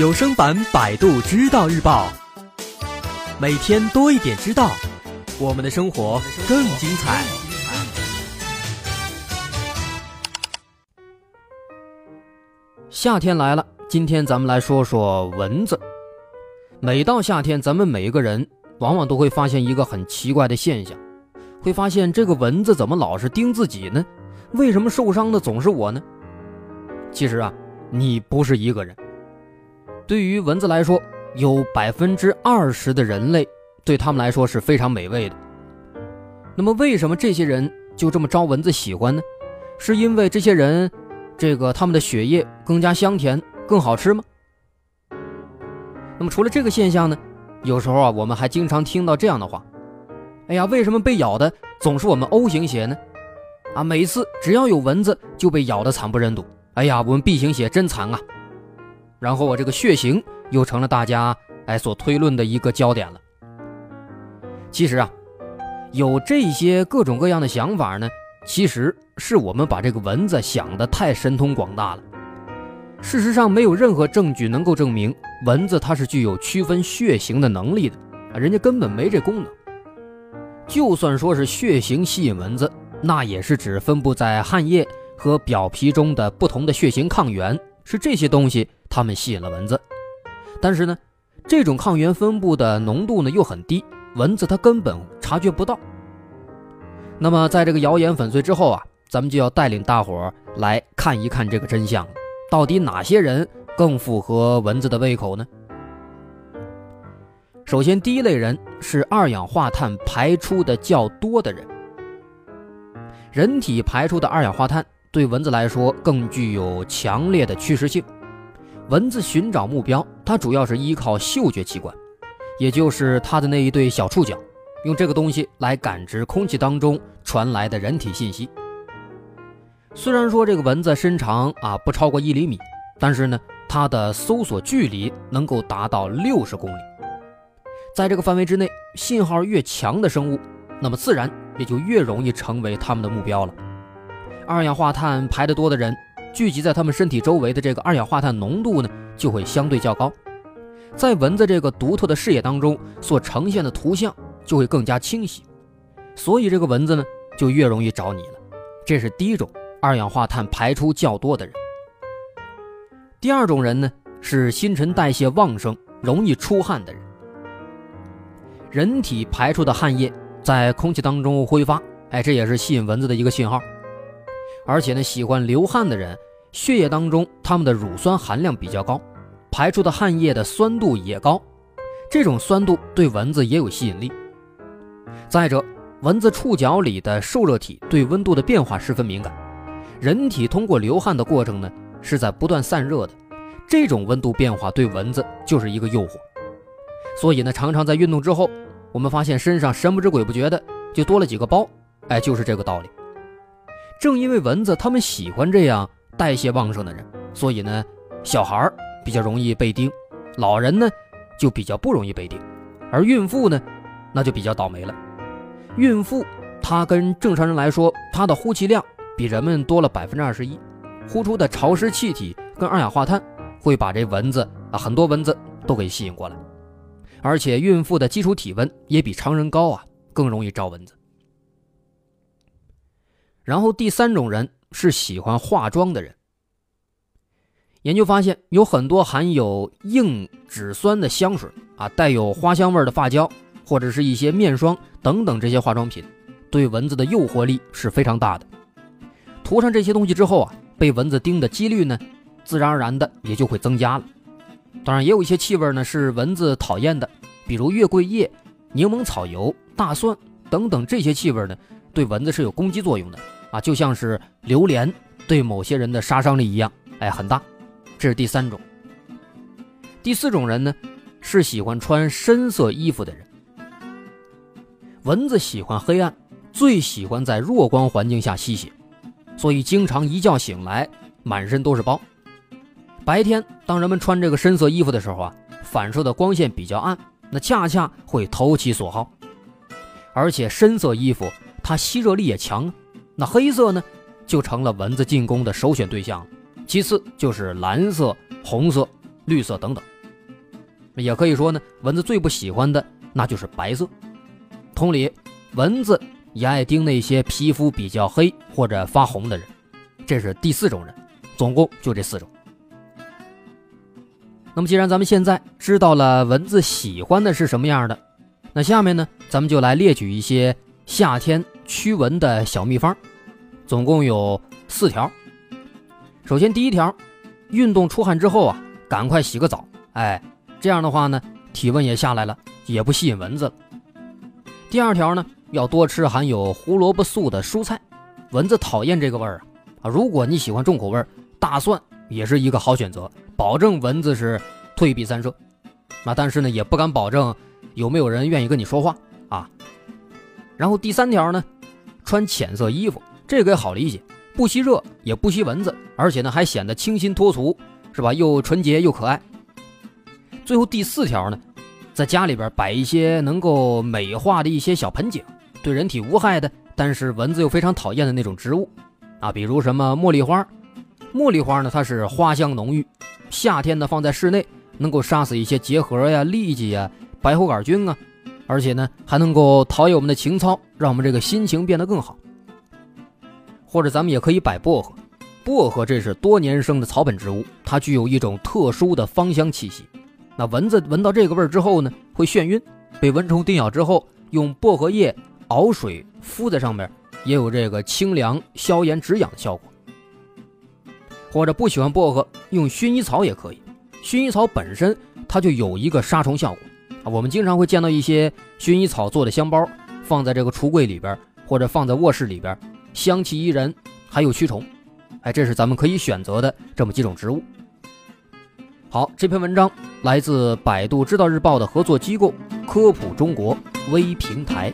有声版《百度知道日报》，每天多一点知道，我们的生活更精彩。夏天来了，今天咱们来说说蚊子。每到夏天，咱们每一个人往往都会发现一个很奇怪的现象，会发现这个蚊子怎么老是叮自己呢？为什么受伤的总是我呢？其实啊，你不是一个人。对于蚊子来说，有百分之二十的人类对他们来说是非常美味的。那么，为什么这些人就这么招蚊子喜欢呢？是因为这些人，这个他们的血液更加香甜、更好吃吗？那么，除了这个现象呢，有时候啊，我们还经常听到这样的话：“哎呀，为什么被咬的总是我们 O 型血呢？啊，每次只要有蚊子就被咬得惨不忍睹。哎呀，我们 B 型血真惨啊！”然后我这个血型又成了大家哎所推论的一个焦点了。其实啊，有这些各种各样的想法呢，其实是我们把这个蚊子想的太神通广大了。事实上，没有任何证据能够证明蚊子它是具有区分血型的能力的啊，人家根本没这功能。就算说是血型吸引蚊子，那也是指分布在汗液和表皮中的不同的血型抗原，是这些东西。它们吸引了蚊子，但是呢，这种抗原分布的浓度呢又很低，蚊子它根本察觉不到。那么，在这个谣言粉碎之后啊，咱们就要带领大伙来看一看这个真相，到底哪些人更符合蚊子的胃口呢？首先，第一类人是二氧化碳排出的较多的人。人体排出的二氧化碳对蚊子来说更具有强烈的驱食性。蚊子寻找目标，它主要是依靠嗅觉器官，也就是它的那一对小触角，用这个东西来感知空气当中传来的人体信息。虽然说这个蚊子身长啊不超过一厘米，但是呢，它的搜索距离能够达到六十公里。在这个范围之内，信号越强的生物，那么自然也就越容易成为它们的目标了。二氧化碳排得多的人。聚集在他们身体周围的这个二氧化碳浓度呢，就会相对较高，在蚊子这个独特的视野当中所呈现的图像就会更加清晰，所以这个蚊子呢就越容易找你了。这是第一种二氧化碳排出较多的人。第二种人呢是新陈代谢旺盛、容易出汗的人。人体排出的汗液在空气当中挥发，哎，这也是吸引蚊子的一个信号。而且呢，喜欢流汗的人，血液当中他们的乳酸含量比较高，排出的汗液的酸度也高，这种酸度对蚊子也有吸引力。再者，蚊子触角里的受热体对温度的变化十分敏感，人体通过流汗的过程呢，是在不断散热的，这种温度变化对蚊子就是一个诱惑。所以呢，常常在运动之后，我们发现身上神不知鬼不觉的就多了几个包，哎，就是这个道理。正因为蚊子它们喜欢这样代谢旺盛的人，所以呢，小孩比较容易被叮，老人呢就比较不容易被叮，而孕妇呢，那就比较倒霉了。孕妇她跟正常人来说，她的呼气量比人们多了百分之二十一，呼出的潮湿气体跟二氧化碳会把这蚊子啊很多蚊子都给吸引过来，而且孕妇的基础体温也比常人高啊，更容易招蚊子。然后第三种人是喜欢化妆的人。研究发现，有很多含有硬脂酸的香水啊，带有花香味的发胶，或者是一些面霜等等这些化妆品，对蚊子的诱惑力是非常大的。涂上这些东西之后啊，被蚊子叮的几率呢，自然而然的也就会增加了。当然，也有一些气味呢是蚊子讨厌的，比如月桂叶、柠檬草油、大蒜等等这些气味呢，对蚊子是有攻击作用的。啊，就像是榴莲对某些人的杀伤力一样，哎，很大。这是第三种。第四种人呢，是喜欢穿深色衣服的人。蚊子喜欢黑暗，最喜欢在弱光环境下吸血，所以经常一觉醒来满身都是包。白天当人们穿这个深色衣服的时候啊，反射的光线比较暗，那恰恰会投其所好。而且深色衣服它吸热力也强。那黑色呢，就成了蚊子进攻的首选对象。其次就是蓝色、红色，绿色等等。也可以说呢，蚊子最不喜欢的那就是白色。同理，蚊子也爱叮那些皮肤比较黑或者发红的人。这是第四种人，总共就这四种。那么，既然咱们现在知道了蚊子喜欢的是什么样的，那下面呢，咱们就来列举一些夏天驱蚊的小秘方，总共有四条。首先，第一条，运动出汗之后啊，赶快洗个澡，哎，这样的话呢，体温也下来了，也不吸引蚊子了。第二条呢，要多吃含有胡萝卜素的蔬菜，蚊子讨厌这个味儿啊。啊，如果你喜欢重口味，大蒜也是一个好选择。保证蚊子是退避三舍，啊，但是呢也不敢保证有没有人愿意跟你说话啊。然后第三条呢，穿浅色衣服，这个也好理解，不吸热也不吸蚊子，而且呢还显得清新脱俗，是吧？又纯洁又可爱。最后第四条呢，在家里边摆一些能够美化的一些小盆景，对人体无害的，但是蚊子又非常讨厌的那种植物，啊，比如什么茉莉花，茉莉花呢它是花香浓郁。夏天呢，放在室内能够杀死一些结核呀、痢疾呀、白喉杆菌啊，而且呢还能够陶冶我们的情操，让我们这个心情变得更好。或者咱们也可以摆薄荷，薄荷这是多年生的草本植物，它具有一种特殊的芳香气息。那蚊子闻到这个味儿之后呢，会眩晕。被蚊虫叮咬之后，用薄荷叶熬水敷在上面，也有这个清凉、消炎、止痒的效果。或者不喜欢薄荷，用薰衣草也可以。薰衣草本身它就有一个杀虫效果啊。我们经常会见到一些薰衣草做的香包，放在这个橱柜里边，或者放在卧室里边，香气宜人，还有驱虫。哎，这是咱们可以选择的这么几种植物。好，这篇文章来自百度知道日报的合作机构科普中国微平台。